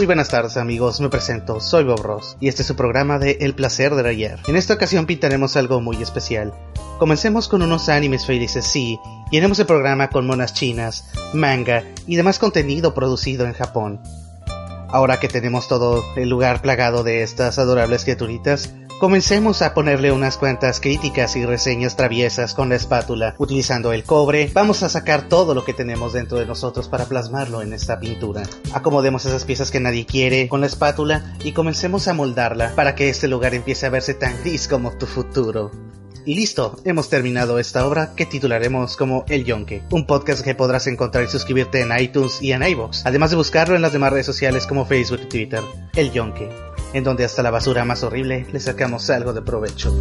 Muy buenas tardes amigos, me presento, soy Bob Ross y este es su programa de El placer de ayer. En esta ocasión pintaremos algo muy especial. Comencemos con unos animes felices, sí, llenemos el programa con monas chinas, manga y demás contenido producido en Japón. Ahora que tenemos todo el lugar plagado de estas adorables criaturitas, Comencemos a ponerle unas cuantas críticas y reseñas traviesas con la espátula. Utilizando el cobre, vamos a sacar todo lo que tenemos dentro de nosotros para plasmarlo en esta pintura. Acomodemos esas piezas que nadie quiere con la espátula y comencemos a moldarla para que este lugar empiece a verse tan gris como tu futuro. Y listo, hemos terminado esta obra que titularemos como El Yonke, un podcast que podrás encontrar y suscribirte en iTunes y en iVoox, además de buscarlo en las demás redes sociales como Facebook y Twitter. El Yonke, en donde hasta la basura más horrible le sacamos algo de provecho.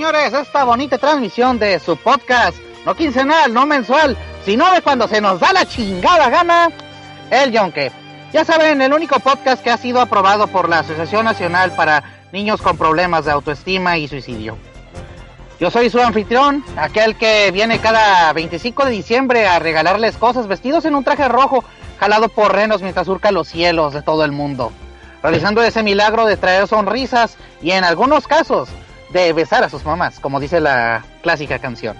Señores, esta bonita transmisión de su podcast, no quincenal, no mensual, sino de cuando se nos da la chingada gana, el Yonke. Ya saben, el único podcast que ha sido aprobado por la Asociación Nacional para Niños con Problemas de Autoestima y Suicidio. Yo soy su anfitrión, aquel que viene cada 25 de diciembre a regalarles cosas vestidos en un traje rojo, jalado por renos mientras surca los cielos de todo el mundo realizando ese milagro de traer sonrisas y en algunos casos de besar a sus mamás, como dice la clásica canción.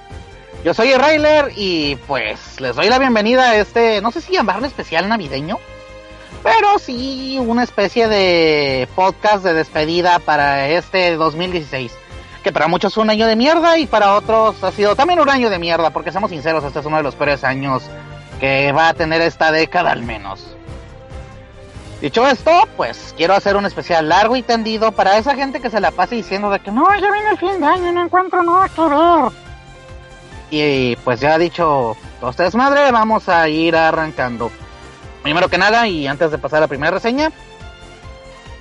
Yo soy Railer y pues les doy la bienvenida a este, no sé si llamarlo especial navideño, pero sí una especie de podcast de despedida para este 2016. Que para muchos es un año de mierda y para otros ha sido también un año de mierda, porque seamos sinceros, este es uno de los peores años que va a tener esta década al menos. Dicho esto, pues quiero hacer un especial largo y tendido para esa gente que se la pase diciendo de que no, ya viene el fin de año, no encuentro nada que. Y pues ya dicho ustedes madre, vamos a ir arrancando. Primero que nada, y antes de pasar a la primera reseña,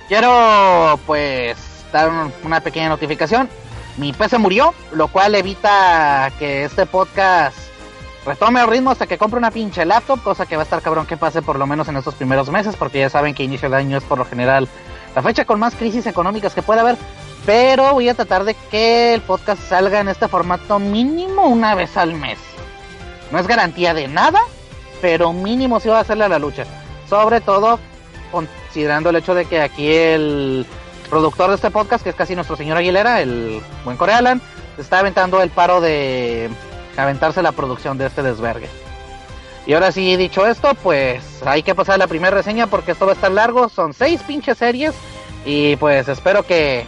quiero pues dar una pequeña notificación. Mi PC murió, lo cual evita que este podcast retome el ritmo hasta que compre una pinche laptop, cosa que va a estar cabrón que pase por lo menos en estos primeros meses, porque ya saben que inicio de año es por lo general la fecha con más crisis económicas que puede haber. Pero voy a tratar de que el podcast salga en este formato mínimo una vez al mes. No es garantía de nada, pero mínimo sí va a hacerle a la lucha. Sobre todo considerando el hecho de que aquí el productor de este podcast, que es casi nuestro señor Aguilera, el buen Corealan, está aventando el paro de aventarse la producción de este desvergue. Y ahora sí, dicho esto, pues hay que pasar la primera reseña porque esto va a estar largo. Son seis pinches series. Y pues espero que,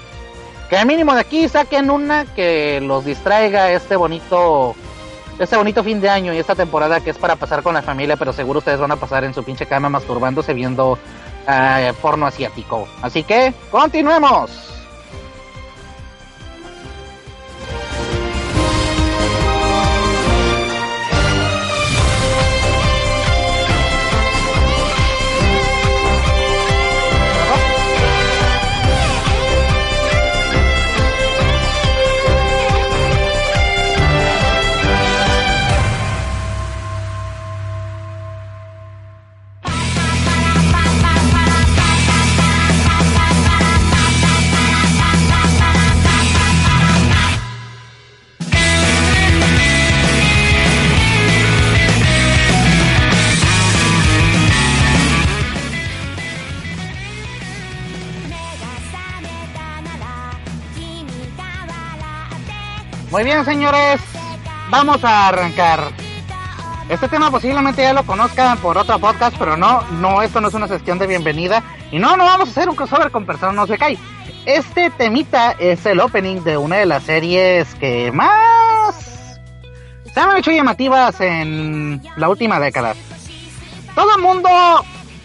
que al mínimo de aquí saquen una que los distraiga este bonito, este bonito fin de año y esta temporada que es para pasar con la familia. Pero seguro ustedes van a pasar en su pinche cama masturbándose viendo uh, porno asiático. Así que, continuemos. Bien, señores, vamos a arrancar. Este tema posiblemente ya lo conozcan por otro podcast, pero no, no, esto no es una sesión de bienvenida. Y no, no vamos a hacer un crossover con personas no se cae. Este temita es el opening de una de las series que más se han hecho llamativas en la última década. Todo el mundo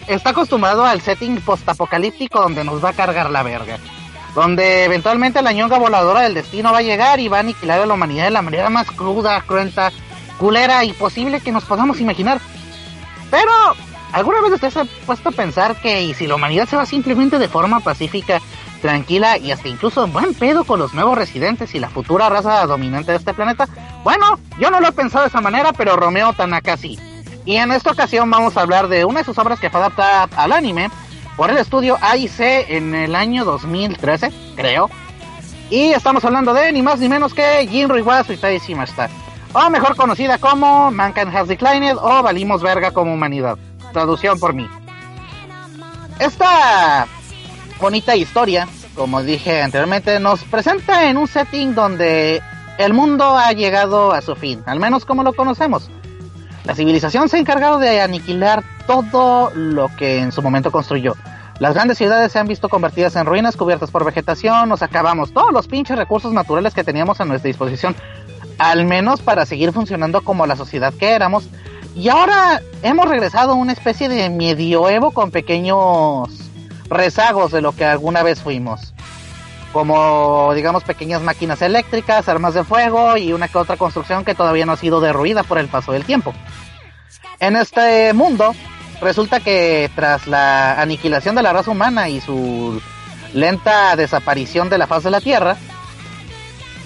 está acostumbrado al setting postapocalíptico donde nos va a cargar la verga donde eventualmente la ñonga voladora del destino va a llegar y va a aniquilar a la humanidad de la manera más cruda, cruenta, culera y posible que nos podamos imaginar. Pero, ¿alguna vez usted se ha puesto a pensar que si la humanidad se va simplemente de forma pacífica, tranquila y hasta incluso en buen pedo con los nuevos residentes y la futura raza dominante de este planeta? Bueno, yo no lo he pensado de esa manera, pero Romeo Tanaka sí. Y en esta ocasión vamos a hablar de una de sus obras que fue adaptada al anime, por el estudio AIC en el año 2013, creo. Y estamos hablando de ni más ni menos que Jinro Iwasu Itai Shimashita. O mejor conocida como Mankind Has Declined o Valimos Verga como Humanidad. Traducción por mí. Esta bonita historia, como dije anteriormente, nos presenta en un setting donde el mundo ha llegado a su fin, al menos como lo conocemos. La civilización se ha encargado de aniquilar todo lo que en su momento construyó. Las grandes ciudades se han visto convertidas en ruinas cubiertas por vegetación, nos acabamos todos los pinches recursos naturales que teníamos a nuestra disposición, al menos para seguir funcionando como la sociedad que éramos. Y ahora hemos regresado a una especie de medioevo con pequeños rezagos de lo que alguna vez fuimos. Como, digamos, pequeñas máquinas eléctricas, armas de fuego y una que otra construcción que todavía no ha sido derruida por el paso del tiempo. En este mundo, resulta que tras la aniquilación de la raza humana y su lenta desaparición de la faz de la Tierra,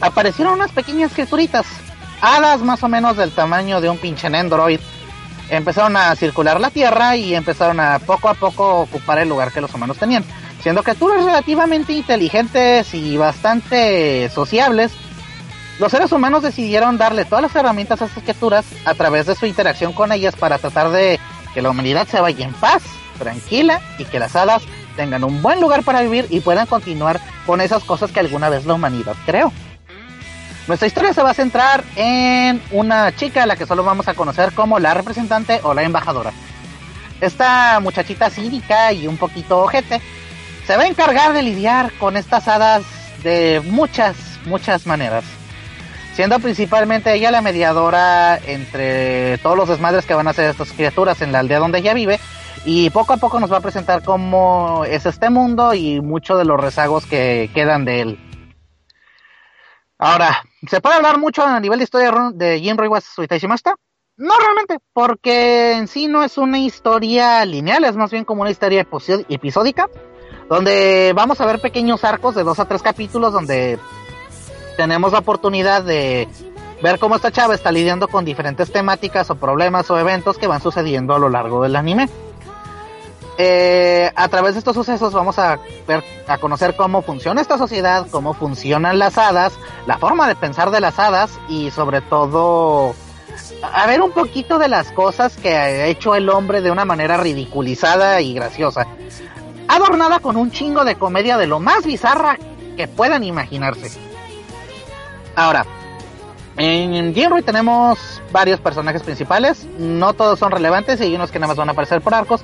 aparecieron unas pequeñas criaturitas, hadas más o menos del tamaño de un pinche Android. Empezaron a circular la Tierra y empezaron a poco a poco ocupar el lugar que los humanos tenían. Siendo criaturas relativamente inteligentes y bastante sociables, los seres humanos decidieron darle todas las herramientas a estas criaturas a través de su interacción con ellas para tratar de que la humanidad se vaya en paz, tranquila y que las hadas tengan un buen lugar para vivir y puedan continuar con esas cosas que alguna vez la humanidad creó. Nuestra historia se va a centrar en una chica a la que solo vamos a conocer como la representante o la embajadora. Esta muchachita cínica y un poquito ojete se va a encargar de lidiar con estas hadas de muchas, muchas maneras. Siendo principalmente ella la mediadora entre todos los desmadres que van a hacer estas criaturas en la aldea donde ella vive. Y poco a poco nos va a presentar cómo es este mundo y muchos de los rezagos que quedan de él. Ahora, ¿se puede hablar mucho a nivel de historia de Jin Roiwas Suitashimasta? No realmente, porque en sí no es una historia lineal, es más bien como una historia episódica, donde vamos a ver pequeños arcos de dos a tres capítulos donde tenemos la oportunidad de ver cómo esta chava está lidiando con diferentes temáticas o problemas o eventos que van sucediendo a lo largo del anime. Eh, a través de estos sucesos vamos a ver, a conocer cómo funciona esta sociedad, cómo funcionan las hadas, la forma de pensar de las hadas y sobre todo a ver un poquito de las cosas que ha hecho el hombre de una manera ridiculizada y graciosa. Adornada con un chingo de comedia de lo más bizarra que puedan imaginarse. Ahora, en Jinrui tenemos varios personajes principales, no todos son relevantes y hay unos que nada más van a aparecer por arcos,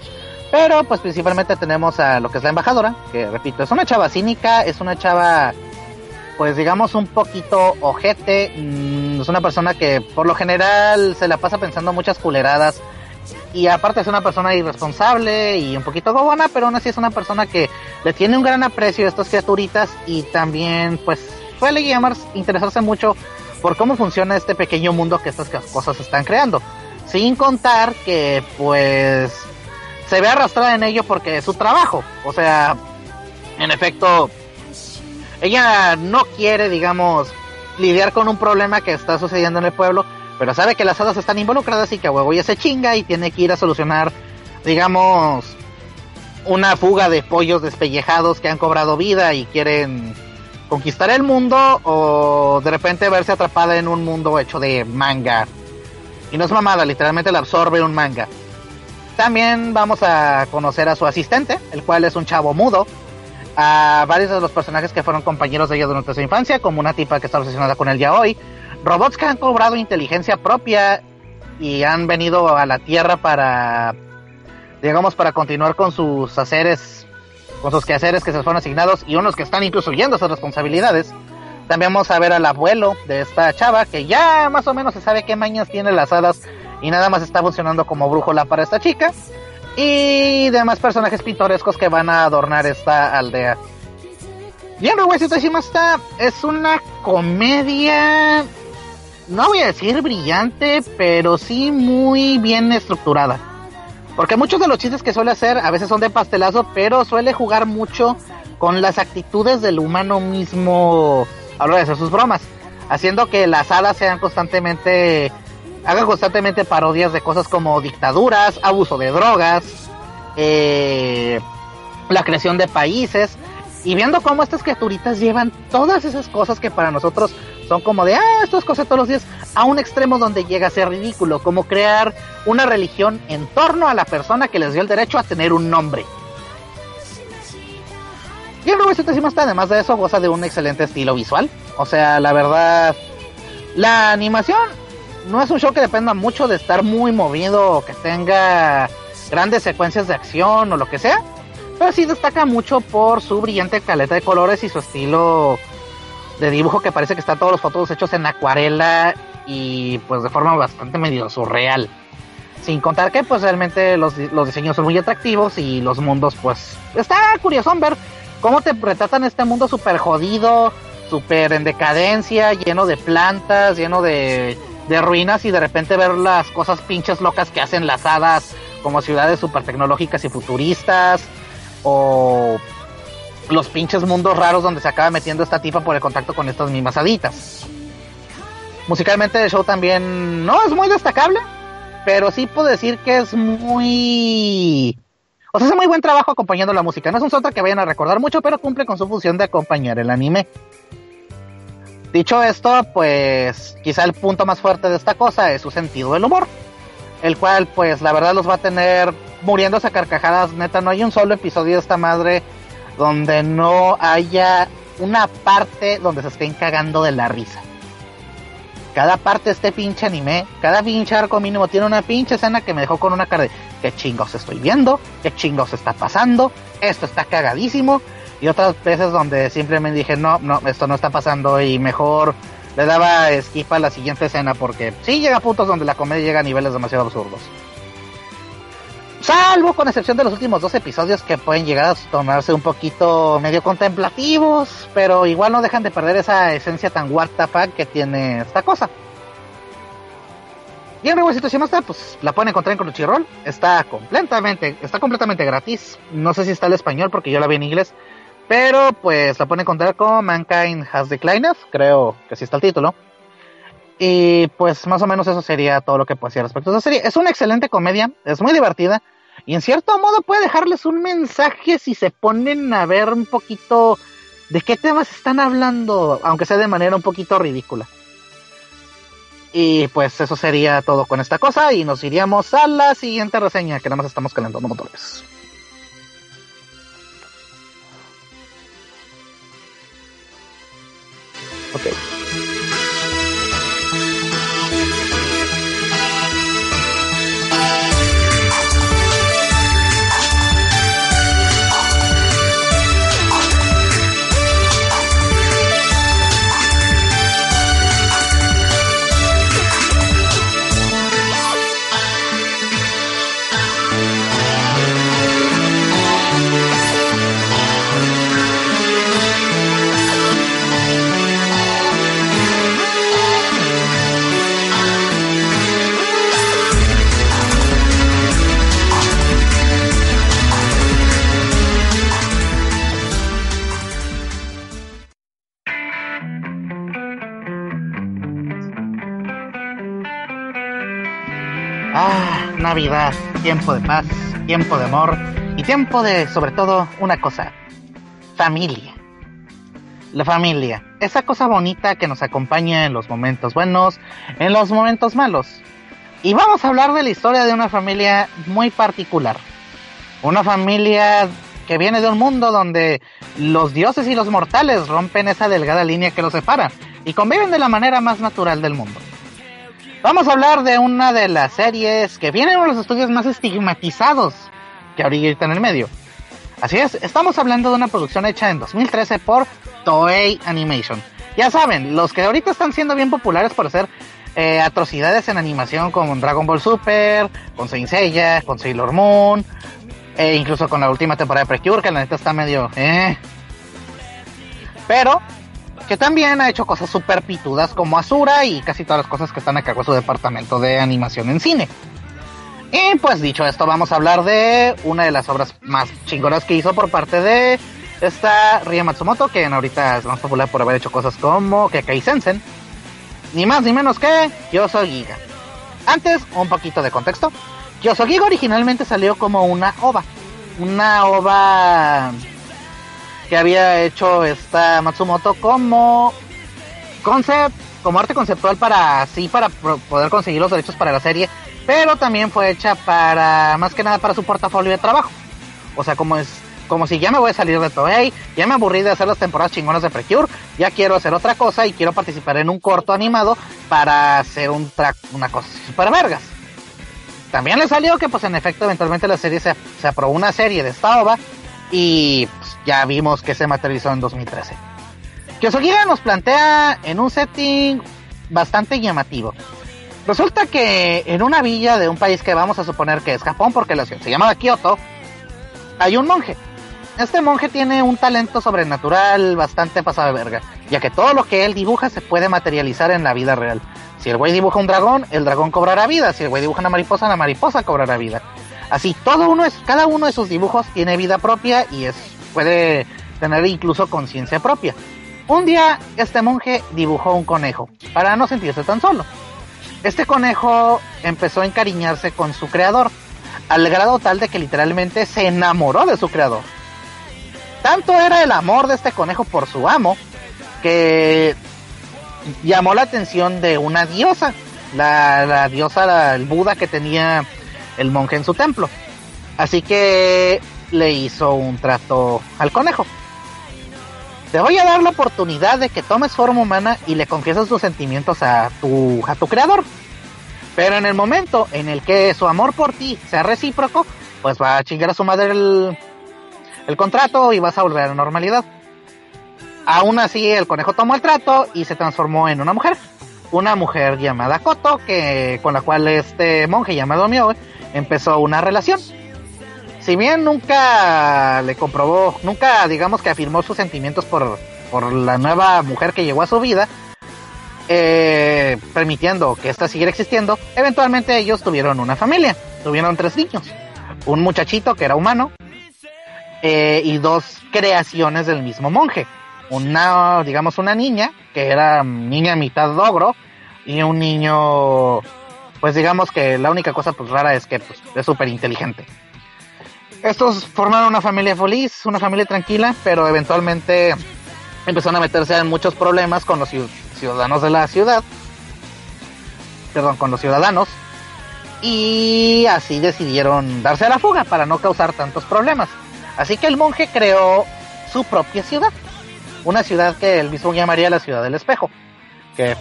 pero pues principalmente tenemos a lo que es la embajadora, que repito, es una chava cínica, es una chava pues digamos un poquito ojete, mm, es una persona que por lo general se la pasa pensando muchas culeradas y aparte es una persona irresponsable y un poquito gobona, pero aún así es una persona que le tiene un gran aprecio a estas criaturitas y también pues suele interesarse mucho por cómo funciona este pequeño mundo que estas cosas están creando. Sin contar que pues se ve arrastrada en ello porque es su trabajo. O sea, en efecto, ella no quiere, digamos, lidiar con un problema que está sucediendo en el pueblo, pero sabe que las hadas están involucradas y que a huevo ya se chinga y tiene que ir a solucionar, digamos, una fuga de pollos despellejados que han cobrado vida y quieren conquistar el mundo o de repente verse atrapada en un mundo hecho de manga. Y no es mamada, literalmente la absorbe un manga. También vamos a conocer a su asistente, el cual es un chavo mudo. A varios de los personajes que fueron compañeros de ella durante su infancia, como una tipa que está obsesionada con él ya hoy. Robots que han cobrado inteligencia propia y han venido a la Tierra para, digamos, para continuar con sus haceres, con sus quehaceres que se fueron asignados y unos que están incluso huyendo sus responsabilidades. También vamos a ver al abuelo de esta chava que ya más o menos se sabe qué mañas tiene las hadas y nada más está funcionando como brújula para esta chica. Y demás personajes pintorescos que van a adornar esta aldea. Bien, está es una comedia, no voy a decir brillante, pero sí muy bien estructurada. Porque muchos de los chistes que suele hacer a veces son de pastelazo, pero suele jugar mucho con las actitudes del humano mismo a lo de hacer sus bromas. Haciendo que las hadas sean constantemente haga constantemente parodias de cosas como dictaduras, abuso de drogas, eh, la creación de países, y viendo cómo estas criaturitas llevan todas esas cosas que para nosotros son como de, ah, estas cosas todos los días, a un extremo donde llega a ser ridículo, como crear una religión en torno a la persona que les dio el derecho a tener un nombre. Y el está además de eso, goza de un excelente estilo visual. O sea, la verdad, la animación no es un show que dependa mucho de estar muy movido o que tenga grandes secuencias de acción o lo que sea. Pero sí destaca mucho por su brillante caleta de colores y su estilo de dibujo que parece que están todos los fotos hechos en acuarela y pues de forma bastante medio surreal. Sin contar que pues realmente los, los diseños son muy atractivos y los mundos pues está curioso ver cómo te retratan este mundo súper jodido, súper en decadencia, lleno de plantas, lleno de de ruinas y de repente ver las cosas pinches locas que hacen las hadas como ciudades super tecnológicas y futuristas o los pinches mundos raros donde se acaba metiendo esta tipa por el contacto con estas mismas haditas. Musicalmente el show también no es muy destacable, pero sí puedo decir que es muy... O sea, hace muy buen trabajo acompañando la música. No es un soundtrack que vayan a recordar mucho, pero cumple con su función de acompañar el anime. Dicho esto, pues quizá el punto más fuerte de esta cosa es su sentido del humor. El cual, pues la verdad los va a tener muriéndose a carcajadas. Neta, no hay un solo episodio de esta madre donde no haya una parte donde se estén cagando de la risa. Cada parte de este pinche anime, cada pinche arco mínimo tiene una pinche escena que me dejó con una cara de qué chingos estoy viendo, qué chingos está pasando, esto está cagadísimo. Y otras veces donde simplemente dije, no, no, esto no está pasando y mejor le daba skip a la siguiente escena porque sí llega a puntos donde la comedia llega a niveles demasiado absurdos. Salvo con excepción de los últimos dos episodios que pueden llegar a tomarse un poquito medio contemplativos, pero igual no dejan de perder esa esencia tan what que tiene esta cosa. Y en Revolución está, pues la pueden encontrar en Crunchyroll. Está completamente, está completamente gratis. No sé si está el español porque yo la vi en inglés. Pero pues la pueden encontrar como Mankind Has Declined. Creo que sí está el título. Y pues más o menos eso sería todo lo que puedo decir respecto a esa serie. Es una excelente comedia, es muy divertida y en cierto modo puede dejarles un mensaje si se ponen a ver un poquito de qué temas están hablando, aunque sea de manera un poquito ridícula. Y pues eso sería todo con esta cosa y nos iríamos a la siguiente reseña que nada más estamos calentando motores. Ok. Ah, Navidad, tiempo de paz, tiempo de amor y tiempo de, sobre todo, una cosa, familia. La familia, esa cosa bonita que nos acompaña en los momentos buenos, en los momentos malos. Y vamos a hablar de la historia de una familia muy particular. Una familia que viene de un mundo donde los dioses y los mortales rompen esa delgada línea que los separa y conviven de la manera más natural del mundo. Vamos a hablar de una de las series que vienen uno de los estudios más estigmatizados que ahorita en el medio. Así es, estamos hablando de una producción hecha en 2013 por Toei Animation. Ya saben, los que ahorita están siendo bien populares por hacer eh, atrocidades en animación como Dragon Ball Super, con Saint con Sailor Moon, e incluso con la última temporada de Precure, que la neta está medio... Eh. Pero que también ha hecho cosas súper pitudas como Asura y casi todas las cosas que están a cargo su departamento de animación en cine. Y pues dicho esto, vamos a hablar de una de las obras más chingonas que hizo por parte de esta Ria Matsumoto, que ahorita es más popular por haber hecho cosas como Kekai Sensen. Ni más ni menos que Yoso Giga. Antes, un poquito de contexto. Yoso Giga originalmente salió como una ova. Una ova que había hecho esta Matsumoto como concept, como arte conceptual para sí para poder conseguir los derechos para la serie, pero también fue hecha para más que nada para su portafolio de trabajo. O sea, como es como si ya me voy a salir de Toei, ya me aburrí de hacer las temporadas chingonas de Precure, ya quiero hacer otra cosa y quiero participar en un corto animado para hacer un track, una cosa super vergas. También le salió que pues en efecto eventualmente la serie se, se aprobó una serie de esta ova y ya vimos que se materializó en 2013. Kyosogira nos plantea en un setting bastante llamativo. Resulta que en una villa de un país que vamos a suponer que es Japón, porque la ciudad se llama Kyoto, hay un monje. Este monje tiene un talento sobrenatural bastante pasado de verga, ya que todo lo que él dibuja se puede materializar en la vida real. Si el güey dibuja un dragón, el dragón cobrará vida. Si el güey dibuja una mariposa, la mariposa cobrará vida. Así, todo uno es, cada uno de sus dibujos tiene vida propia y es, puede tener incluso conciencia propia. Un día este monje dibujó un conejo para no sentirse tan solo. Este conejo empezó a encariñarse con su creador, al grado tal de que literalmente se enamoró de su creador. Tanto era el amor de este conejo por su amo que llamó la atención de una diosa, la, diosa, el Buda que tenía el monje en su templo. Así que le hizo un trato al conejo. Te voy a dar la oportunidad de que tomes forma humana y le confieses tus sentimientos a tu, a tu creador. Pero en el momento en el que su amor por ti sea recíproco, pues va a chingar a su madre el, el contrato y vas a volver a la normalidad. Aún así, el conejo tomó el trato y se transformó en una mujer. Una mujer llamada Koto, que, con la cual este monje llamado Mio empezó una relación. Si bien nunca le comprobó, nunca digamos que afirmó sus sentimientos por, por la nueva mujer que llegó a su vida, eh, permitiendo que ésta siguiera existiendo, eventualmente ellos tuvieron una familia, tuvieron tres niños, un muchachito que era humano eh, y dos creaciones del mismo monje, una, digamos, una niña que era niña mitad ogro y un niño, pues digamos que la única cosa pues rara es que pues, es súper inteligente. Estos formaron una familia feliz, una familia tranquila, pero eventualmente empezaron a meterse en muchos problemas con los ciu- ciudadanos de la ciudad. Perdón, con los ciudadanos. Y así decidieron darse a la fuga para no causar tantos problemas. Así que el monje creó su propia ciudad. Una ciudad que él mismo llamaría la ciudad del espejo. Que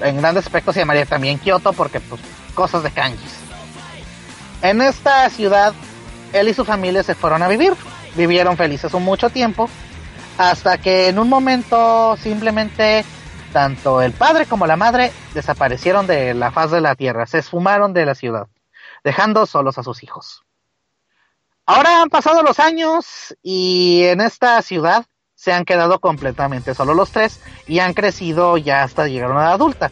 en grandes aspectos se llamaría también Kioto porque pues cosas de kanjis. En esta ciudad él y su familia se fueron a vivir. Vivieron felices un mucho tiempo. Hasta que en un momento simplemente tanto el padre como la madre desaparecieron de la faz de la tierra. Se esfumaron de la ciudad. Dejando solos a sus hijos. Ahora han pasado los años y en esta ciudad se han quedado completamente solo los tres y han crecido ya hasta llegar a una edad adulta.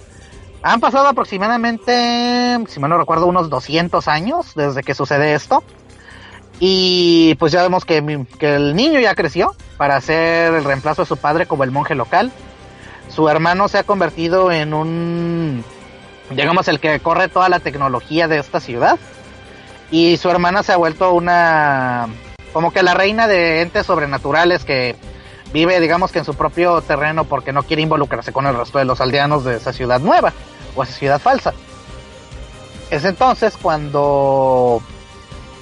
Han pasado aproximadamente, si mal no recuerdo, unos 200 años desde que sucede esto. Y pues ya vemos que, que el niño ya creció para ser el reemplazo de su padre como el monje local. Su hermano se ha convertido en un, digamos, el que corre toda la tecnología de esta ciudad. Y su hermana se ha vuelto una, como que la reina de entes sobrenaturales que vive, digamos que en su propio terreno porque no quiere involucrarse con el resto de los aldeanos de esa ciudad nueva o esa ciudad falsa. Es entonces cuando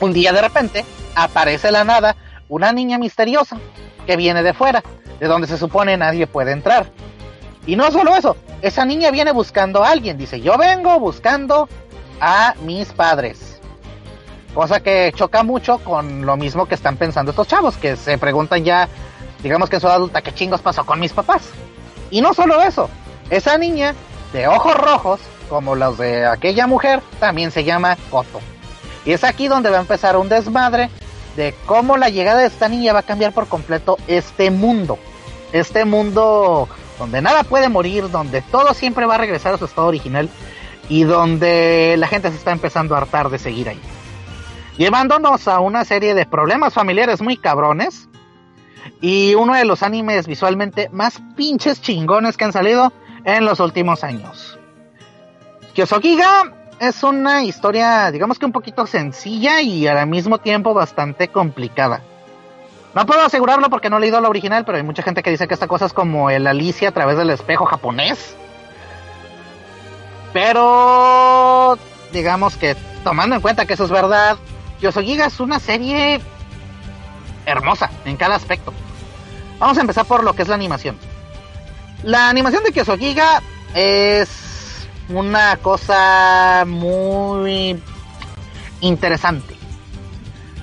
un día de repente aparece la nada una niña misteriosa que viene de fuera, de donde se supone nadie puede entrar. Y no solo eso, esa niña viene buscando a alguien, dice, yo vengo buscando a mis padres. Cosa que choca mucho con lo mismo que están pensando estos chavos, que se preguntan ya, digamos que en su adulta, ¿qué chingos pasó con mis papás? Y no solo eso, esa niña de ojos rojos, como los de aquella mujer, también se llama Koto. Y es aquí donde va a empezar un desmadre de cómo la llegada de esta niña va a cambiar por completo este mundo. Este mundo donde nada puede morir, donde todo siempre va a regresar a su estado original y donde la gente se está empezando a hartar de seguir ahí. Llevándonos a una serie de problemas familiares muy cabrones y uno de los animes visualmente más pinches chingones que han salido en los últimos años. Kyosogiga es una historia, digamos que un poquito sencilla y al mismo tiempo bastante complicada. No puedo asegurarlo porque no he leído la original, pero hay mucha gente que dice que esta cosa es como el Alicia a través del espejo japonés. Pero digamos que tomando en cuenta que eso es verdad, Yosogiga es una serie hermosa en cada aspecto. Vamos a empezar por lo que es la animación. La animación de Kyosogiga es una cosa muy interesante.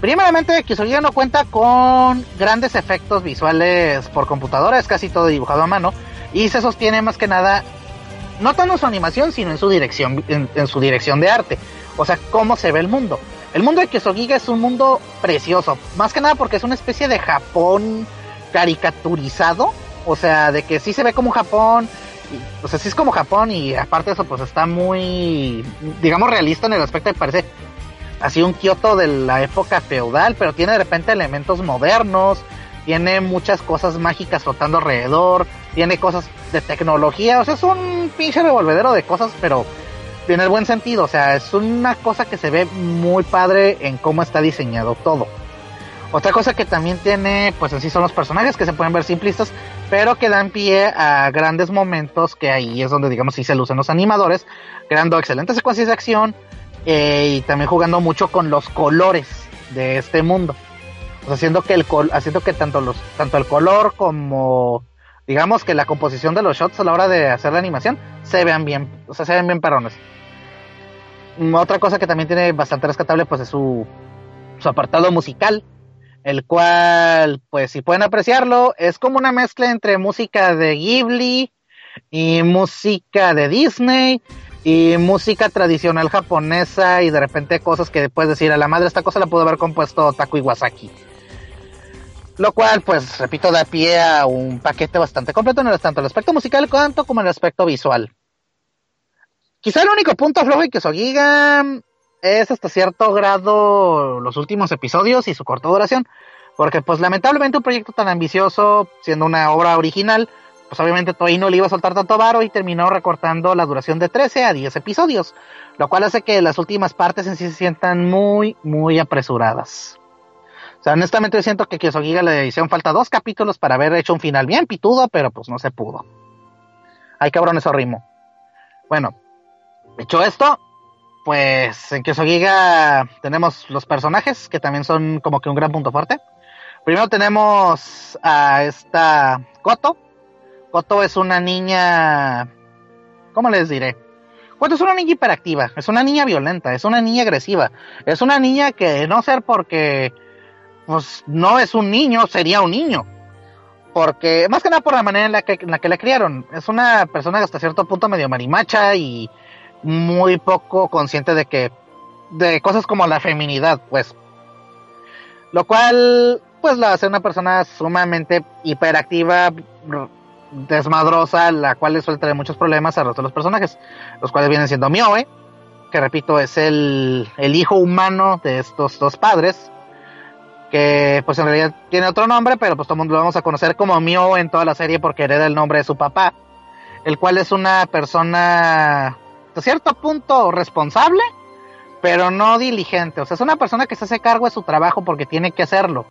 Primeramente, Kyosogiga no cuenta con grandes efectos visuales por computadora, es casi todo dibujado a mano y se sostiene más que nada no tanto en su animación, sino en su dirección en, su dirección de arte, o sea, cómo se ve el mundo. El mundo de Kyosogiga es un mundo precioso, más que nada porque es una especie de Japón caricaturizado, o sea, de que sí se ve como Japón, o sea, sí es como Japón y aparte de eso pues está muy, digamos, realista en el aspecto de parece así un Kioto de la época feudal, pero tiene de repente elementos modernos, tiene muchas cosas mágicas flotando alrededor, tiene cosas de tecnología, o sea, es un pinche revolvedero de cosas, pero en el buen sentido, o sea, es una cosa que se ve muy padre en cómo está diseñado todo. Otra cosa que también tiene, pues en sí son los personajes que se pueden ver simplistas, pero que dan pie a grandes momentos que ahí es donde digamos sí se lucen los animadores, creando excelentes secuencias de acción eh, y también jugando mucho con los colores de este mundo. O sea, haciendo que el haciendo que tanto los tanto el color como digamos que la composición de los shots a la hora de hacer la animación se vean bien, o sea, se ven bien perrones. Mm, otra cosa que también tiene bastante rescatable pues es su, su apartado musical, el cual pues si pueden apreciarlo es como una mezcla entre música de Ghibli y música de Disney y música tradicional japonesa y de repente cosas que puedes decir a la madre esta cosa la pudo haber compuesto Taku Iwasaki. Lo cual, pues, repito, da pie a un paquete bastante completo en el, tanto el aspecto musical cuanto como el aspecto visual. Quizá el único punto flojo que Sogiga es hasta cierto grado los últimos episodios y su corta duración. Porque, pues, lamentablemente un proyecto tan ambicioso, siendo una obra original, pues obviamente Toei no le iba a soltar tanto varo y terminó recortando la duración de 13 a 10 episodios. Lo cual hace que las últimas partes en sí se sientan muy, muy apresuradas sea, honestamente yo siento que Kyosogiga le hicieron falta dos capítulos para haber hecho un final bien pitudo, pero pues no se pudo. Ay, cabrón, eso rimo. Bueno, dicho esto, pues en Kyosogiga tenemos los personajes, que también son como que un gran punto fuerte. Primero tenemos a esta Koto. Koto es una niña... ¿Cómo les diré? Koto es una niña hiperactiva, es una niña violenta, es una niña agresiva, es una niña que no ser porque pues no es un niño, sería un niño. Porque, más que nada por la manera en la que, en la, que la criaron. Es una persona hasta cierto punto medio marimacha y muy poco consciente de que, de cosas como la feminidad, pues. Lo cual, pues la hace una persona sumamente hiperactiva, desmadrosa, la cual le suele traer muchos problemas a los los personajes, los cuales vienen siendo Mioe, que repito es el, el hijo humano de estos dos padres, que pues en realidad tiene otro nombre, pero pues todo el mundo lo vamos a conocer como Mio en toda la serie porque hereda el nombre de su papá, el cual es una persona de cierto punto responsable, pero no diligente, o sea, es una persona que se hace cargo de su trabajo porque tiene que hacerlo,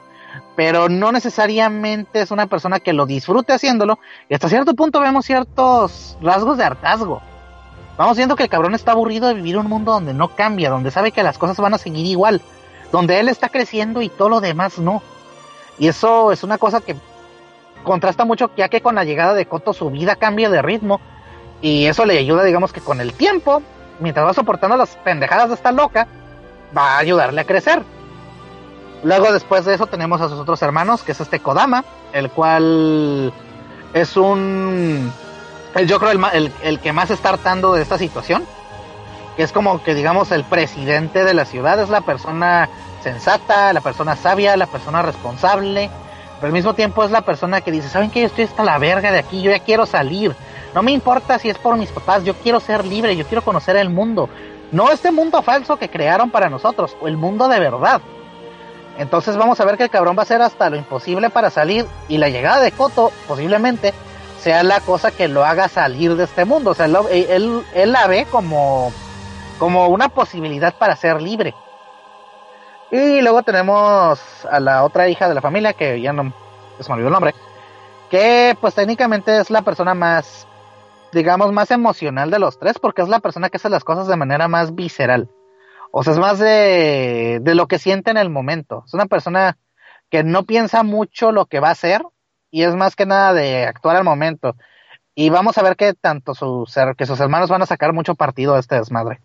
pero no necesariamente es una persona que lo disfrute haciéndolo, y hasta cierto punto vemos ciertos rasgos de hartazgo. Vamos viendo que el cabrón está aburrido de vivir un mundo donde no cambia, donde sabe que las cosas van a seguir igual donde él está creciendo y todo lo demás no. Y eso es una cosa que contrasta mucho, ya que con la llegada de Koto su vida cambia de ritmo y eso le ayuda, digamos que con el tiempo, mientras va soportando las pendejadas de esta loca, va a ayudarle a crecer. Luego después de eso tenemos a sus otros hermanos, que es este Kodama, el cual es un... Yo creo el, el, el que más está hartando de esta situación que es como que digamos el presidente de la ciudad, es la persona sensata, la persona sabia, la persona responsable, pero al mismo tiempo es la persona que dice, ¿saben qué? Yo estoy hasta la verga de aquí, yo ya quiero salir. No me importa si es por mis papás, yo quiero ser libre, yo quiero conocer el mundo. No este mundo falso que crearon para nosotros, o el mundo de verdad. Entonces vamos a ver que el cabrón va a hacer hasta lo imposible para salir y la llegada de Coto posiblemente sea la cosa que lo haga salir de este mundo. O sea, él, él la ve como como una posibilidad para ser libre. Y luego tenemos a la otra hija de la familia, que ya no se me olvidó el nombre, que pues técnicamente es la persona más, digamos, más emocional de los tres, porque es la persona que hace las cosas de manera más visceral. O sea, es más de, de lo que siente en el momento. Es una persona que no piensa mucho lo que va a hacer y es más que nada de actuar al momento. Y vamos a ver que tanto sus, que sus hermanos van a sacar mucho partido de este desmadre.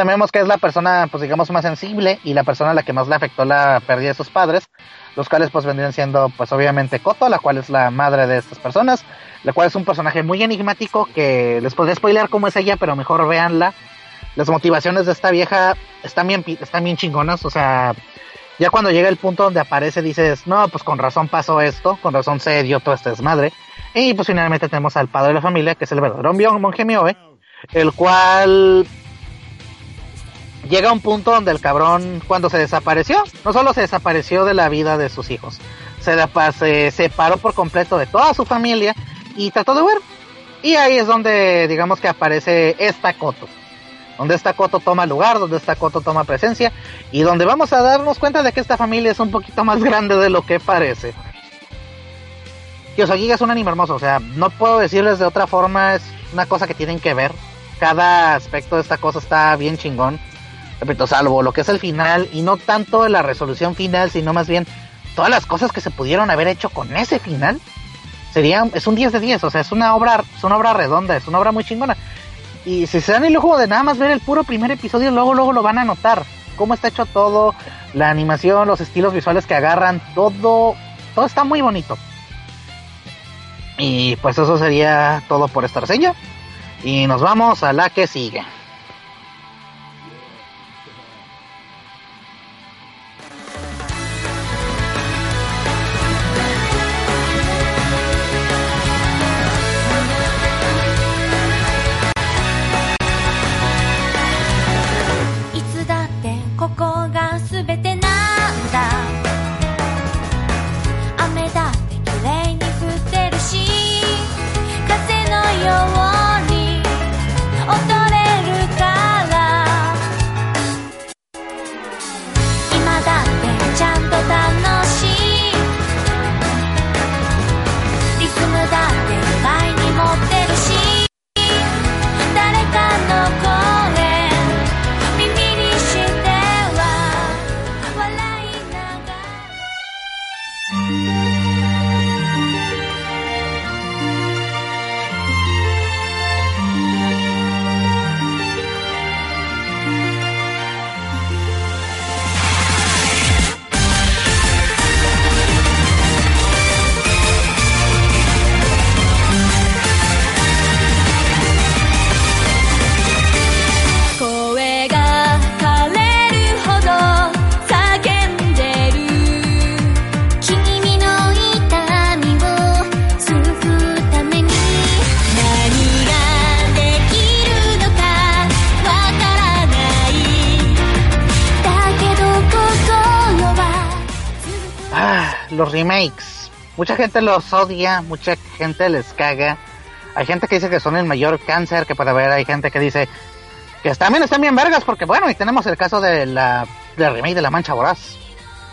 También vemos que es la persona, pues digamos, más sensible y la persona a la que más le afectó la pérdida de sus padres, los cuales pues vendrían siendo, pues obviamente Koto, la cual es la madre de estas personas, la cual es un personaje muy enigmático que les podría spoilear cómo es ella, pero mejor véanla. Las motivaciones de esta vieja están bien, están bien chingonas, o sea, ya cuando llega el punto donde aparece dices, no, pues con razón pasó esto, con razón se dio todo este desmadre. Y pues finalmente tenemos al padre de la familia, que es el verdadero monje Mioe, el cual llega un punto donde el cabrón, cuando se desapareció, no solo se desapareció de la vida de sus hijos, se, separó por completo de toda su familia y trató de huir. Y ahí es donde, digamos que aparece esta Koto. Donde esta Koto toma lugar, donde esta Koto toma presencia y donde vamos a darnos cuenta de que esta familia es un poquito más grande de lo que parece. Kyosagi es un anime hermoso, o sea, no puedo decirles de otra forma, es una cosa que tienen que ver. Cada aspecto de esta cosa está bien chingón. Repito, salvo lo que es el final y no tanto la resolución final, sino más bien todas las cosas que se pudieron haber hecho con ese final. Sería, es un 10 de 10, o sea, es una obra, es una obra redonda, es una obra muy chingona. Y si se dan el lujo de nada más ver el puro primer episodio, luego, luego lo van a notar. Cómo está hecho todo, la animación, los estilos visuales que agarran, todo, todo está muy bonito. Y pues eso sería todo por esta reseña. Y nos vamos a la que sigue. Mucha gente los odia, mucha gente les caga. Hay gente que dice que son el mayor cáncer que puede haber. Hay gente que dice que también están bien vergas porque bueno, y tenemos el caso de la del remake de La Mancha Voraz.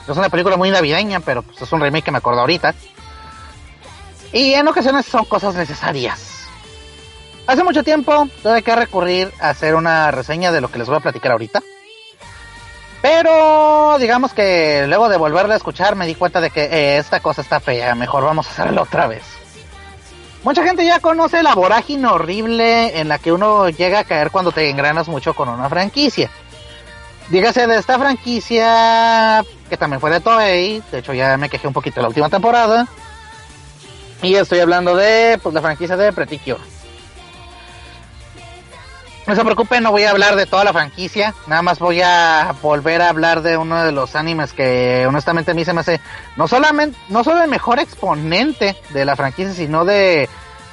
Es una película muy navideña, pero pues, es un remake que me acuerdo ahorita. Y en ocasiones son cosas necesarias. Hace mucho tiempo tuve que recurrir a hacer una reseña de lo que les voy a platicar ahorita. Pero digamos que luego de volverla a escuchar me di cuenta de que eh, esta cosa está fea, mejor vamos a hacerlo otra vez. Mucha gente ya conoce la vorágine horrible en la que uno llega a caer cuando te engranas mucho con una franquicia. Dígase de esta franquicia que también fue de Toei, de hecho ya me quejé un poquito la última temporada. Y estoy hablando de pues, la franquicia de Pretty Cure. No se preocupen, no voy a hablar de toda la franquicia, nada más voy a volver a hablar de uno de los animes que honestamente a mí se me hace no solamente no solo el mejor exponente de la franquicia, sino de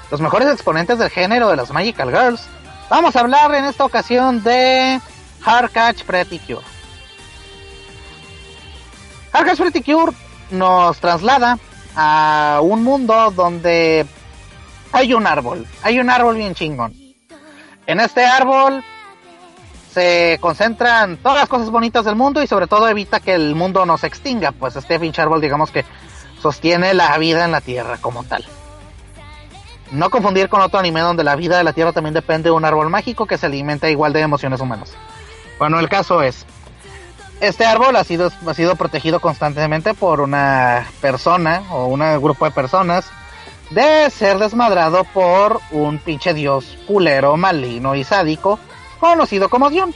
los mejores exponentes del género de las Magical Girls. Vamos a hablar en esta ocasión de Hard Catch Pretty Cure. Hard Pretty Cure nos traslada a un mundo donde hay un árbol, hay un árbol bien chingón. En este árbol se concentran todas las cosas bonitas del mundo y sobre todo evita que el mundo no se extinga, pues este pinche árbol digamos que sostiene la vida en la Tierra como tal. No confundir con otro anime donde la vida de la Tierra también depende de un árbol mágico que se alimenta igual de emociones humanas. Bueno, el caso es, este árbol ha sido, ha sido protegido constantemente por una persona o un grupo de personas de ser desmadrado por un pinche dios culero, maligno y sádico conocido como Dion.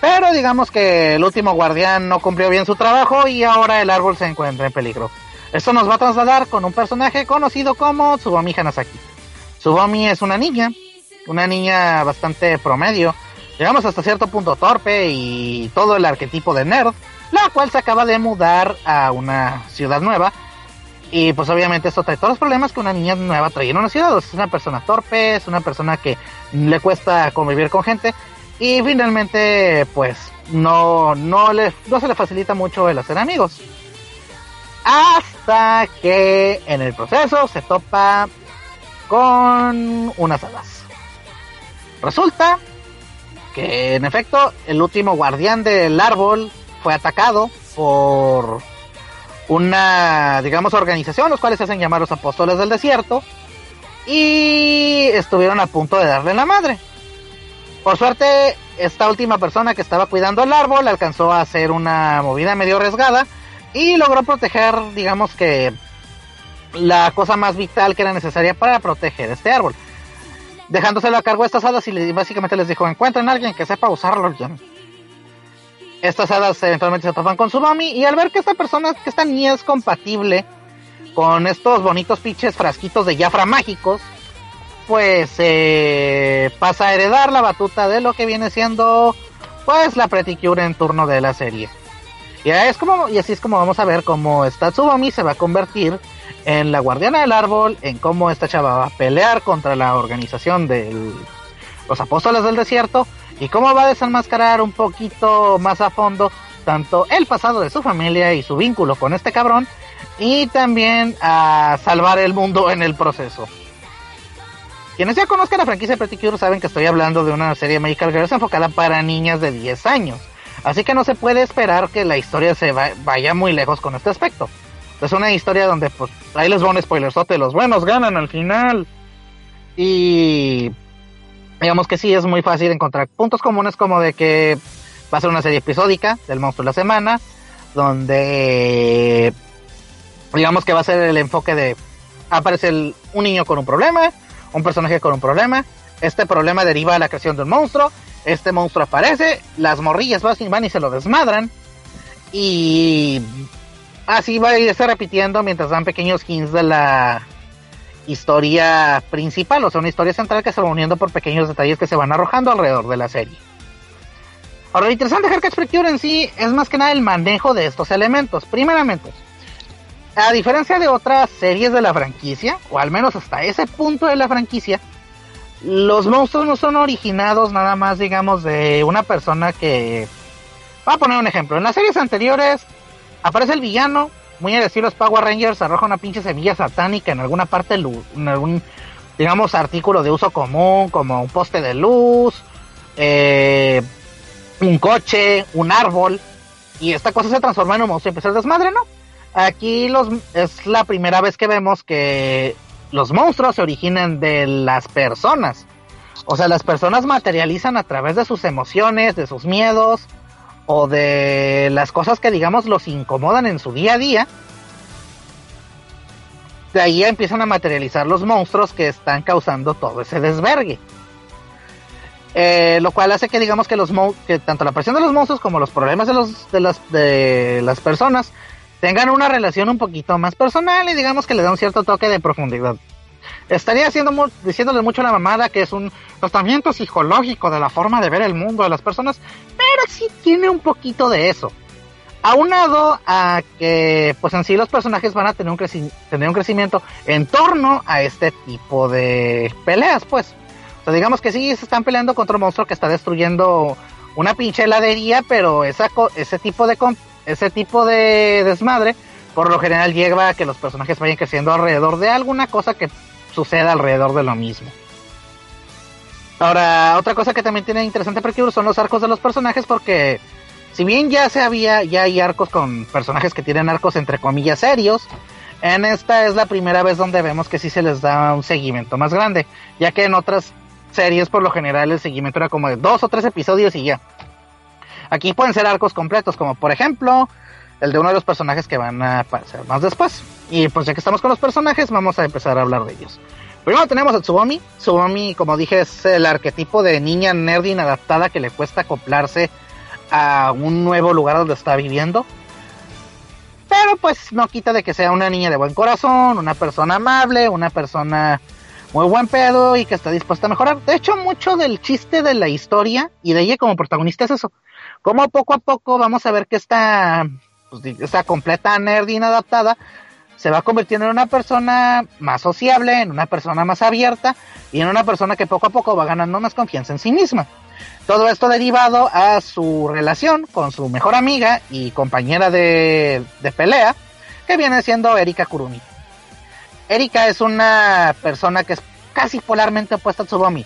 Pero digamos que el último guardián no cumplió bien su trabajo y ahora el árbol se encuentra en peligro. Esto nos va a trasladar con un personaje conocido como Tsubomi Hanasaki. Tsubomi es una niña, una niña bastante promedio, digamos hasta cierto punto torpe y todo el arquetipo de nerd, la cual se acaba de mudar a una ciudad nueva. Y pues obviamente esto trae todos los problemas que una niña nueva trae en una ciudad. Es una persona torpe, es una persona que le cuesta convivir con gente. Y finalmente pues no, no, le, no se le facilita mucho el hacer amigos. Hasta que en el proceso se topa con unas hadas. Resulta que en efecto el último guardián del árbol fue atacado por una, digamos, organización, los cuales se hacen llamar los apóstoles del desierto, y estuvieron a punto de darle la madre. Por suerte, esta última persona que estaba cuidando el árbol alcanzó a hacer una movida medio arriesgada y logró proteger, digamos que, la cosa más vital que era necesaria para proteger este árbol. Dejándoselo a cargo de estas hadas y básicamente les dijo, encuentren a alguien que sepa usarlo. Estas hadas eventualmente se topan con su mami y al ver que esta persona, que esta niña es compatible con estos bonitos pinches frasquitos de Jafra mágicos, pues eh, pasa a heredar la batuta de lo que viene siendo pues la Preticure en turno de la serie. Y, es como, y así es como vamos a ver cómo esta Tsubami se va a convertir en la guardiana del árbol, en cómo esta chava va a pelear contra la organización de los apóstoles del desierto y cómo va a desenmascarar un poquito más a fondo tanto el pasado de su familia y su vínculo con este cabrón y también a salvar el mundo en el proceso. Quienes ya conozcan la franquicia Pretty Cure saben que estoy hablando de una serie Magical Girls enfocada para niñas de 10 años. Así que no se puede esperar que la historia se vaya muy lejos con este aspecto. Es una historia donde, pues, ahí les van spoilersote, los buenos ganan al final. Y digamos que sí, es muy fácil encontrar puntos comunes como de que va a ser una serie episódica del monstruo de la semana, donde digamos que va a ser el enfoque de aparece un niño con un problema, un personaje con un problema, este problema deriva de la creación de un monstruo, este monstruo aparece, las morrillas van y se lo desmadran y así va a irse repitiendo mientras dan pequeños hints de la historia principal, o sea, una historia central que se va uniendo por pequeños detalles que se van arrojando alrededor de la serie. Ahora, lo interesante de Hellcat en sí es más que nada el manejo de estos elementos. Primeramente, a diferencia de otras series de la franquicia, o al menos hasta ese punto de la franquicia, los monstruos no son originados nada más, digamos, de una persona que... Voy a poner un ejemplo. En las series anteriores aparece el villano, muy a decir los Power Rangers, arroja una pinche semilla satánica en alguna parte, en algún, digamos, artículo de uso común, como un poste de luz, eh, un coche, un árbol, y esta cosa se transforma en un monstruo y empieza el desmadre, ¿no? Aquí los, es la primera vez que vemos que los monstruos se originan de las personas. O sea, las personas materializan a través de sus emociones, de sus miedos o de las cosas que digamos los incomodan en su día a día. De ahí empiezan a materializar los monstruos que están causando todo ese desvergue. Eh, lo cual hace que digamos que los que tanto la presión de los monstruos como los problemas de los de las de las personas tengan una relación un poquito más personal y digamos que le da un cierto toque de profundidad. Estaría haciendo diciéndole mucho a la mamada que es un tratamiento psicológico de la forma de ver el mundo de las personas, pero sí tiene un poquito de eso. Aunado a que, pues en sí los personajes van a tener un, tener un crecimiento en torno a este tipo de peleas, pues. O sea, digamos que sí se están peleando contra un monstruo que está destruyendo una pinche heladería, pero esa, ese tipo de ese tipo de desmadre, por lo general lleva a que los personajes vayan creciendo alrededor de alguna cosa que suceda alrededor de lo mismo. Ahora, otra cosa que también tiene interesante Precure son los arcos de los personajes porque si bien ya se había, ya hay arcos con personajes que tienen arcos entre comillas serios, en esta es la primera vez donde vemos que sí se les da un seguimiento más grande, ya que en otras series por lo general el seguimiento era como de dos o tres episodios y ya. Aquí pueden ser arcos completos, como por ejemplo el de uno de los personajes que van a aparecer más después. Y pues ya que estamos con los personajes, vamos a empezar a hablar de ellos. Primero tenemos a Tsubomi. Tsubomi, como dije, es el arquetipo de niña nerd inadaptada que le cuesta acoplarse a un nuevo lugar donde está viviendo. Pero pues no quita de que sea una niña de buen corazón, una persona amable, una persona muy buen pedo y que está dispuesta a mejorar. De hecho, mucho del chiste de la historia y de ella como protagonista es eso como poco a poco vamos a ver que esta, pues, completa nerd inadaptada se va convirtiendo en una persona más sociable, en una persona más abierta y en una persona que poco a poco va ganando más confianza en sí misma. Todo esto derivado a su relación con su mejor amiga y compañera de, de pelea, que viene siendo Erika Kurumi. Erika es una persona que es casi polarmente opuesta a Tsubomi,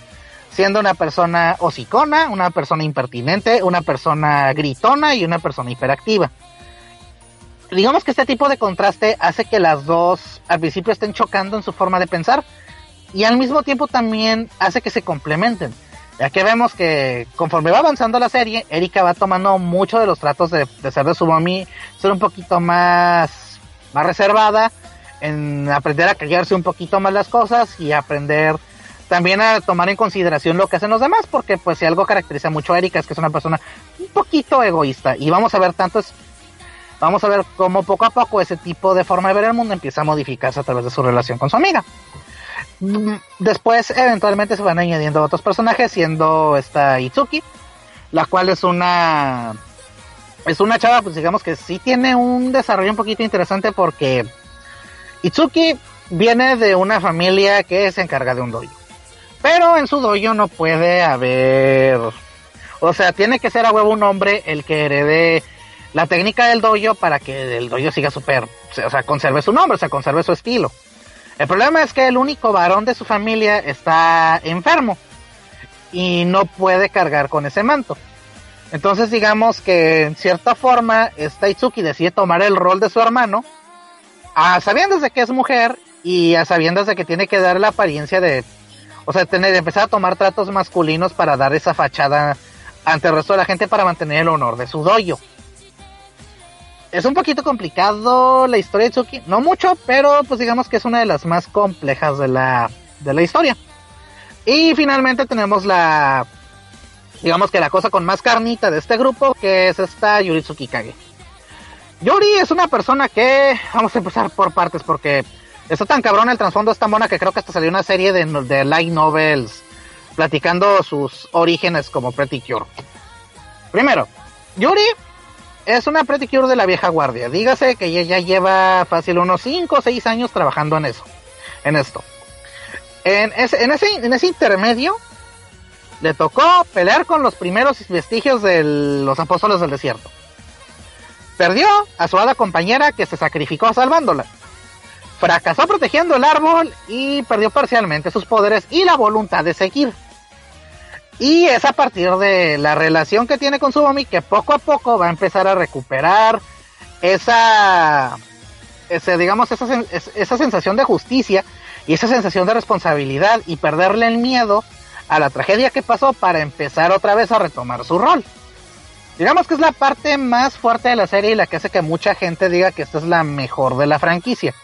siendo una persona hocicona, una persona impertinente, una persona gritona y una persona hiperactiva. Digamos que este tipo de contraste hace que las dos al principio estén chocando en su forma de pensar y al mismo tiempo también hace que se complementen. Ya que vemos que conforme va avanzando la serie, Erika va tomando mucho de los tratos de, de ser de Tsubomi, ser un poquito más, más reservada, en aprender a callarse un poquito más las cosas y aprender también a tomar en consideración lo que hacen los demás, porque pues si algo caracteriza mucho a Erika es que es una persona un poquito egoísta y vamos a ver tantos vamos a ver cómo poco a poco ese tipo de forma de ver el mundo empieza a modificarse a través de su relación con su amiga. Mm, Después eventualmente se van añadiendo otros personajes, siendo esta Itsuki, la cual es una es una chava pues digamos que sí tiene un desarrollo un poquito interesante porque Itsuki viene de una familia que se encarga de un dojo. Pero en su dojo no puede haber. O sea, tiene que ser a huevo un hombre el que herede la técnica del dojo para que el dojo siga super. O sea, conserve su nombre, o sea, conserve su estilo. El problema es que el único varón de su familia está enfermo y no puede cargar con ese manto. Entonces, digamos que en cierta forma, esta Itsuki decide tomar el rol de su hermano a sabiendas de que es mujer y a sabiendas de que tiene que dar la apariencia de, o sea, tener, empezar a tomar tratos masculinos para dar esa fachada ante el resto de la gente para mantener el honor de su doyo. Es un poquito complicado la historia de Tsuki, no mucho, pero pues digamos que es una de las más complejas de la, de la historia. Y finalmente tenemos la, digamos que la cosa con más carnita de este grupo, que es esta Yuritsuki Kage. Yuri es una persona que, vamos a empezar por partes porque está tan cabrón el trasfondo, es tan buena que creo que hasta salió una serie de, de light novels platicando sus orígenes como Pretty Cure. Primero, Yuri es una Pretty de la vieja guardia. Dígase que ella ya lleva fácil unos 5 o 6 años trabajando en eso, en esto. En ese, en ese, en ese intermedio le tocó pelear con los primeros vestigios de los apóstoles del desierto. Perdió a su hada compañera que se sacrificó salvándola. Fracasó protegiendo el árbol y perdió parcialmente sus poderes y la voluntad de seguir. Y es a partir de la relación que tiene con Subomi que poco a poco va a empezar a recuperar esa, ese, digamos, esa, esa sensación de justicia y esa sensación de responsabilidad y perderle el miedo a la tragedia que pasó para empezar otra vez a retomar su rol. Digamos que es la parte más fuerte de la serie y la que hace que mucha gente diga que esta es la mejor de la franquicia.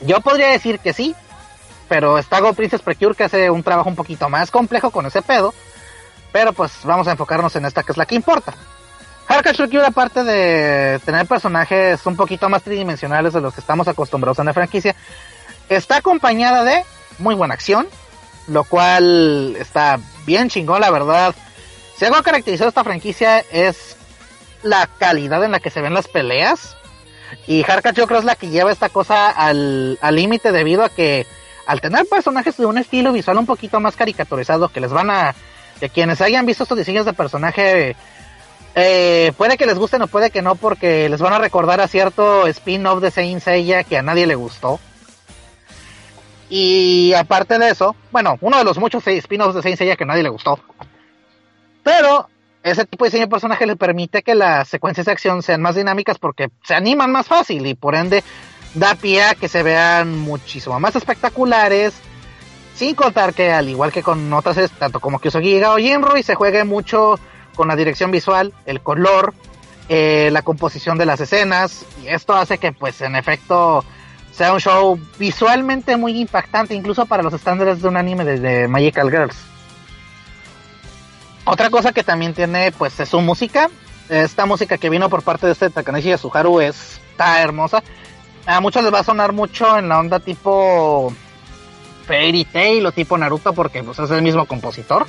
Yo podría decir que sí, pero está Go Princess Precure que hace un trabajo un poquito más complejo con ese pedo. Pero pues vamos a enfocarnos en esta que es la que importa. Haruka Precure, aparte de tener personajes un poquito más tridimensionales de los que estamos acostumbrados en la franquicia, está acompañada de muy buena acción, lo cual está bien chingón, la verdad. Si algo ha caracterizado esta franquicia es la calidad en la que se ven las peleas. Y Harkat yo creo es la que lleva esta cosa al límite debido a que al tener personajes de un estilo visual un poquito más caricaturizado que les van a... que quienes hayan visto estos diseños de personaje eh, puede que les gusten o puede que no porque les van a recordar a cierto spin-off de Saint Seiya que a nadie le gustó. Y aparte de eso, bueno, uno de los muchos spin-offs de Saint Seiya que a nadie le gustó. Pero ese tipo de diseño de personaje le permite que las secuencias de acción sean más dinámicas porque se animan más fácil y por ende da pie a que se vean muchísimo más espectaculares. Sin contar que al igual que con otras, tanto como Kyusogi o Jinroi, se juegue mucho con la dirección visual, el color, eh, la composición de las escenas. Y esto hace que pues en efecto sea un show visualmente muy impactante, incluso para los estándares de un anime desde Magical Girls. Otra cosa que también tiene, pues, es su música. Esta música que vino por parte de este Takanishi Yasuharu es- está hermosa. A muchos les va a sonar mucho en la onda tipo Fairy Tail o tipo Naruto porque pues, es el mismo compositor.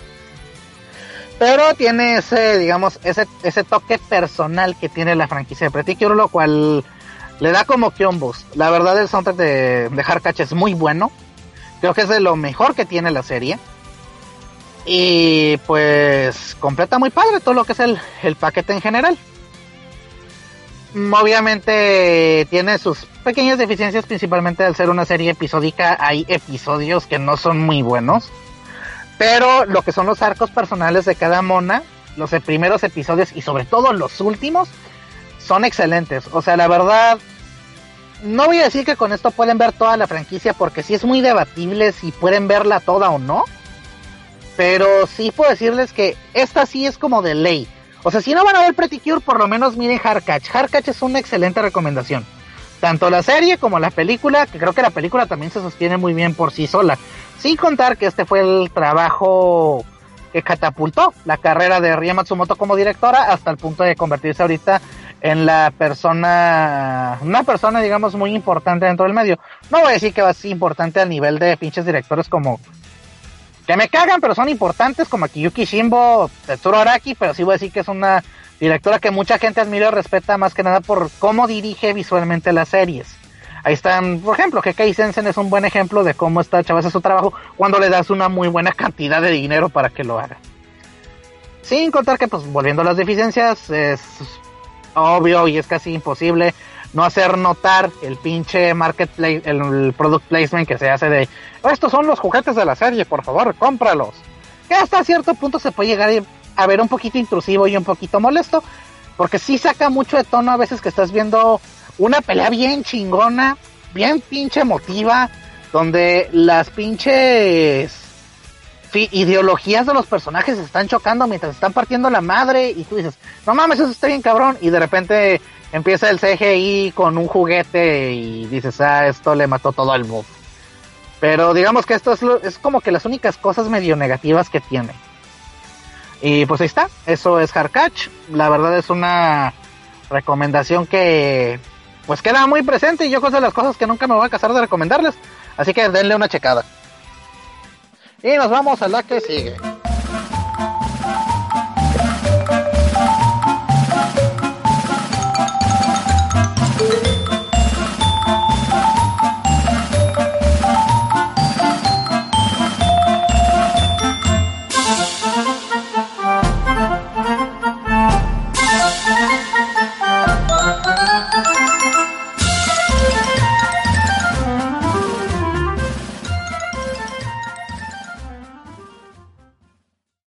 Pero tiene ese, digamos, ese, ese toque personal que tiene la franquicia de Pretty Cure, lo cual le da como que un boost. La verdad, el soundtrack de, de Hardcatch es muy bueno. Creo que es de lo mejor que tiene la serie. Y pues completa muy padre todo lo que es el, el paquete en general. Obviamente tiene sus pequeñas deficiencias, principalmente al ser una serie episódica, hay episodios que no son muy buenos. Pero lo que son los arcos personales de cada mona, los primeros episodios y sobre todo los últimos, son excelentes. O sea, la verdad, no voy a decir que con esto pueden ver toda la franquicia porque sí es muy debatible si pueden verla toda o no. Pero sí puedo decirles que esta sí es como de ley. O sea, si no van a ver Pretty Cure, por lo menos miren Hardcatch. Hardcatch es una excelente recomendación. Tanto la serie como la película, que creo que la película también se sostiene muy bien por sí sola. Sin contar que este fue el trabajo que catapultó la carrera de Ria Matsumoto como directora hasta el punto de convertirse ahorita en la persona, una persona digamos muy importante dentro del medio. No voy a decir que va a ser importante al nivel de pinches directores como que me cagan, pero son importantes como Kiyuki Shimbo, Tetsuro Araki, pero sí voy a decir que es una directora que mucha gente admira y respeta más que nada por cómo dirige visualmente las series. Ahí están, por ejemplo, que Sensen es un buen ejemplo de cómo esta chava hace su trabajo cuando le das una muy buena cantidad de dinero para que lo haga. Sin contar que, pues, volviendo a las deficiencias, es obvio y es casi imposible no hacer notar el pinche marketplace, el, product placement que se hace de estos son los juguetes de la serie, por favor, cómpralos. Que hasta cierto punto se puede llegar a ver un poquito intrusivo y un poquito molesto, porque sí saca mucho de tono a veces que estás viendo una pelea bien chingona, bien pinche emotiva, donde las pinches ideologías de los personajes se están chocando mientras están partiendo la madre y tú dices, no mames, eso está bien cabrón, y de repente empieza el CGI con un juguete y dices, ah, esto le mató todo al mundo. Pero digamos que esto es, es como que las únicas cosas medio negativas que tiene. Y pues ahí está, eso es Hardcatch. La verdad es una recomendación que pues queda muy presente y yo cosa de las cosas que nunca me voy a casar de recomendarles. Así que denle una checada. Y nos vamos a la que sigue.